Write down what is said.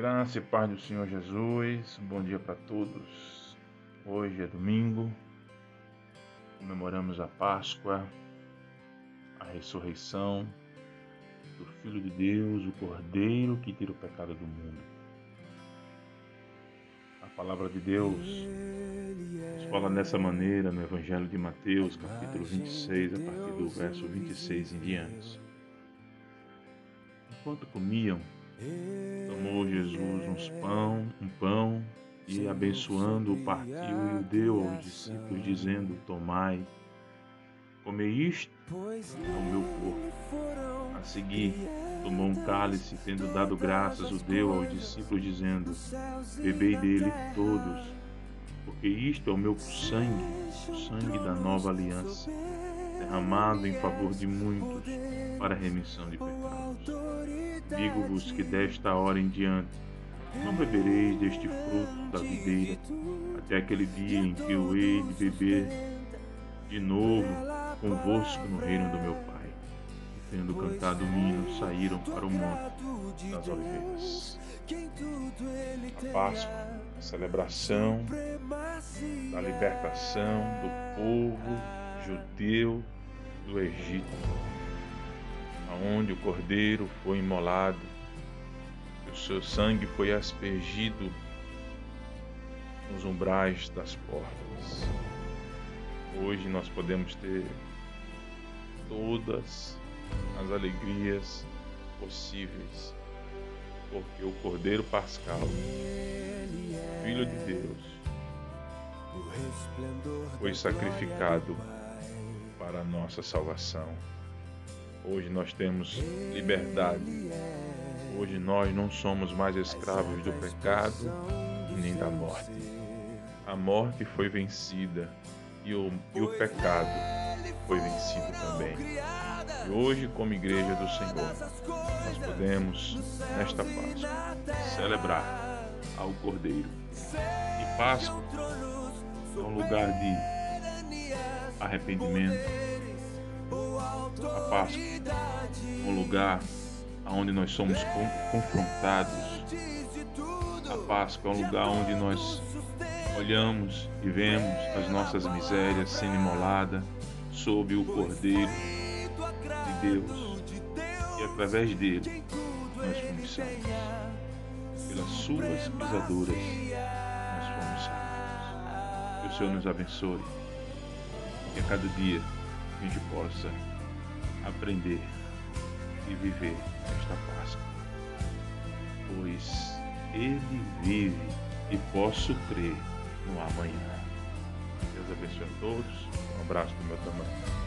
Graça e paz do Senhor Jesus, bom dia para todos. Hoje é domingo, comemoramos a Páscoa, a ressurreição do Filho de Deus, o Cordeiro que tira o pecado do mundo. A palavra de Deus nos fala dessa maneira no Evangelho de Mateus, capítulo 26, a partir do verso 26 em diante. Enquanto comiam, Tomou Jesus uns pão, um pão e, abençoando, o partiu e o deu aos discípulos, dizendo: Tomai, comei isto ao meu corpo. A seguir, tomou um cálice, tendo dado graças, o deu aos discípulos, dizendo: Bebei dele todos, porque isto é o meu sangue, o sangue da nova aliança, derramado em favor de muitos para a remissão de pecados. Digo-vos que desta hora em diante não bebereis deste fruto da videira, até aquele dia em que eu hei de beber de novo convosco no reino do meu Pai. E tendo cantado o hino, saíram para o monte das oliveiras. A Páscoa, a celebração da libertação do povo judeu do Egito aonde o cordeiro foi imolado, e o seu sangue foi aspergido nos umbrais das portas. Hoje nós podemos ter todas as alegrias possíveis, porque o Cordeiro Pascal, Filho de Deus, foi sacrificado para a nossa salvação. Hoje nós temos liberdade. Hoje nós não somos mais escravos do pecado nem da morte. A morte foi vencida e o, e o pecado foi vencido também. E hoje, como igreja do Senhor, nós podemos, nesta Páscoa, celebrar ao Cordeiro. E Páscoa é um lugar de arrependimento, a Páscoa, um lugar onde nós somos confrontados. A Páscoa é um lugar onde nós olhamos e vemos as nossas misérias sendo imoladas sob o Cordeiro de Deus. E através dele nós fomos salvos. Pelas suas pisaduras nós fomos salvos. Que o Senhor nos abençoe. Que a cada dia a gente possa aprender e viver esta Páscoa. Pois Ele vive e posso crer no amanhã. Deus abençoe a todos. Um abraço do meu tamanho.